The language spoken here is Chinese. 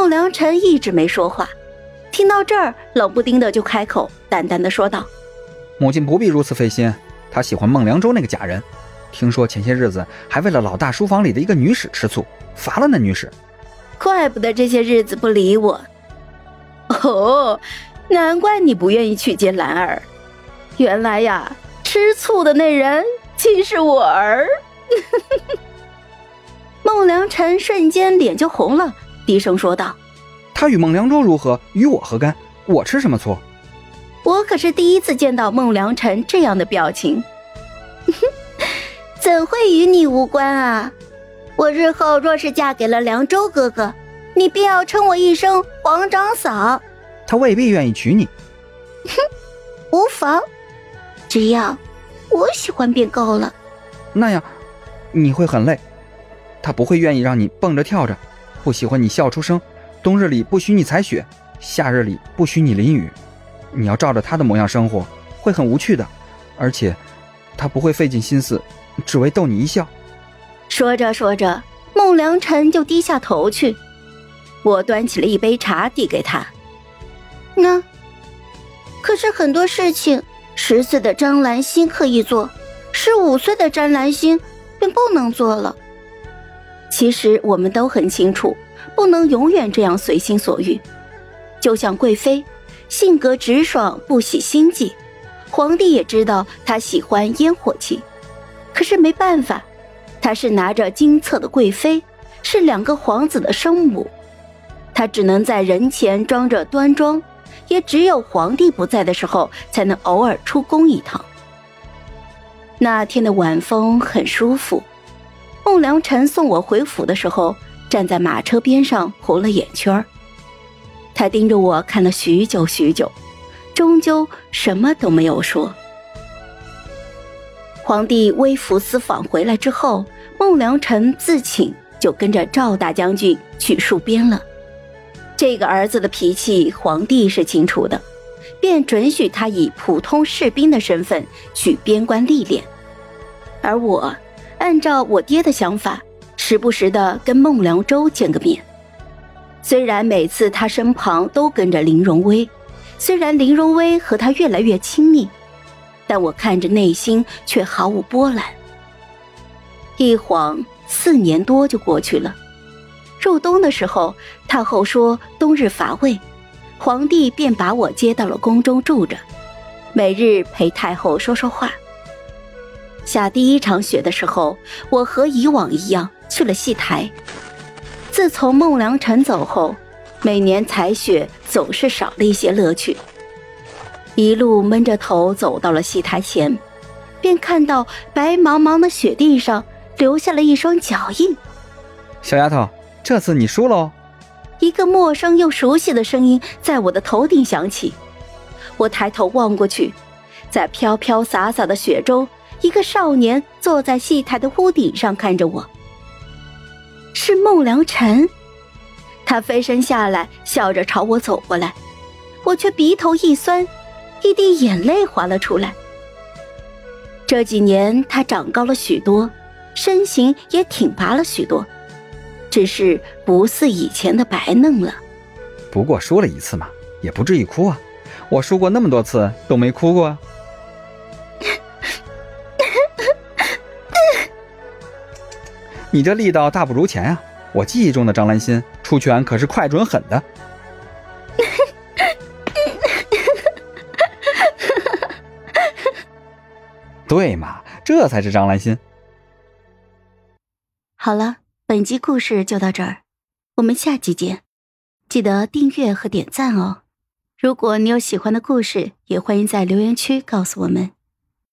孟良辰一直没说话，听到这儿，冷不丁的就开口，淡淡的说道：“母亲不必如此费心，她喜欢孟良州那个假人。听说前些日子还为了老大书房里的一个女使吃醋，罚了那女使。怪不得这些日子不理我。哦，难怪你不愿意去接兰儿，原来呀，吃醋的那人竟是我儿。”孟良辰瞬间脸就红了，低声说道：“他与孟良舟如何，与我何干？我吃什么醋？”我可是第一次见到孟良辰这样的表情，怎会与你无关啊？我日后若是嫁给了凉州哥哥，你便要称我一声皇长嫂。他未必愿意娶你。哼，无妨，只要我喜欢便够了。那样，你会很累。他不会愿意让你蹦着跳着，不喜欢你笑出声。冬日里不许你采雪，夏日里不许你淋雨。你要照着他的模样生活，会很无趣的。而且，他不会费尽心思，只为逗你一笑。说着说着，孟良辰就低下头去。我端起了一杯茶递给他。那，可是很多事情，十岁的张兰心可以做，十五岁的张兰心便不能做了。其实我们都很清楚，不能永远这样随心所欲。就像贵妃，性格直爽，不喜心计，皇帝也知道她喜欢烟火气。可是没办法，她是拿着金册的贵妃，是两个皇子的生母，她只能在人前装着端庄，也只有皇帝不在的时候，才能偶尔出宫一趟。那天的晚风很舒服。孟良辰送我回府的时候，站在马车边上红了眼圈他盯着我看了许久许久，终究什么都没有说。皇帝微服私访回来之后，孟良辰自请就跟着赵大将军去戍边了。这个儿子的脾气，皇帝是清楚的，便准许他以普通士兵的身份去边关历练，而我。按照我爹的想法，时不时的跟孟良州见个面。虽然每次他身旁都跟着林荣威，虽然林荣威和他越来越亲密，但我看着内心却毫无波澜。一晃四年多就过去了。入冬的时候，太后说冬日乏味，皇帝便把我接到了宫中住着，每日陪太后说说话。下第一场雪的时候，我和以往一样去了戏台。自从孟良辰走后，每年采雪总是少了一些乐趣。一路闷着头走到了戏台前，便看到白茫茫的雪地上留下了一双脚印。小丫头，这次你输喽！一个陌生又熟悉的声音在我的头顶响起。我抬头望过去，在飘飘洒洒的雪中。一个少年坐在戏台的屋顶上看着我，是孟良辰。他飞身下来，笑着朝我走过来，我却鼻头一酸，一滴眼泪滑了出来。这几年他长高了许多，身形也挺拔了许多，只是不似以前的白嫩了。不过输了一次嘛，也不至于哭啊。我输过那么多次都没哭过。你这力道大不如前啊！我记忆中的张兰心出拳可是快准狠的。对嘛，这才是张兰心。好了，本集故事就到这儿，我们下集见，记得订阅和点赞哦。如果你有喜欢的故事，也欢迎在留言区告诉我们。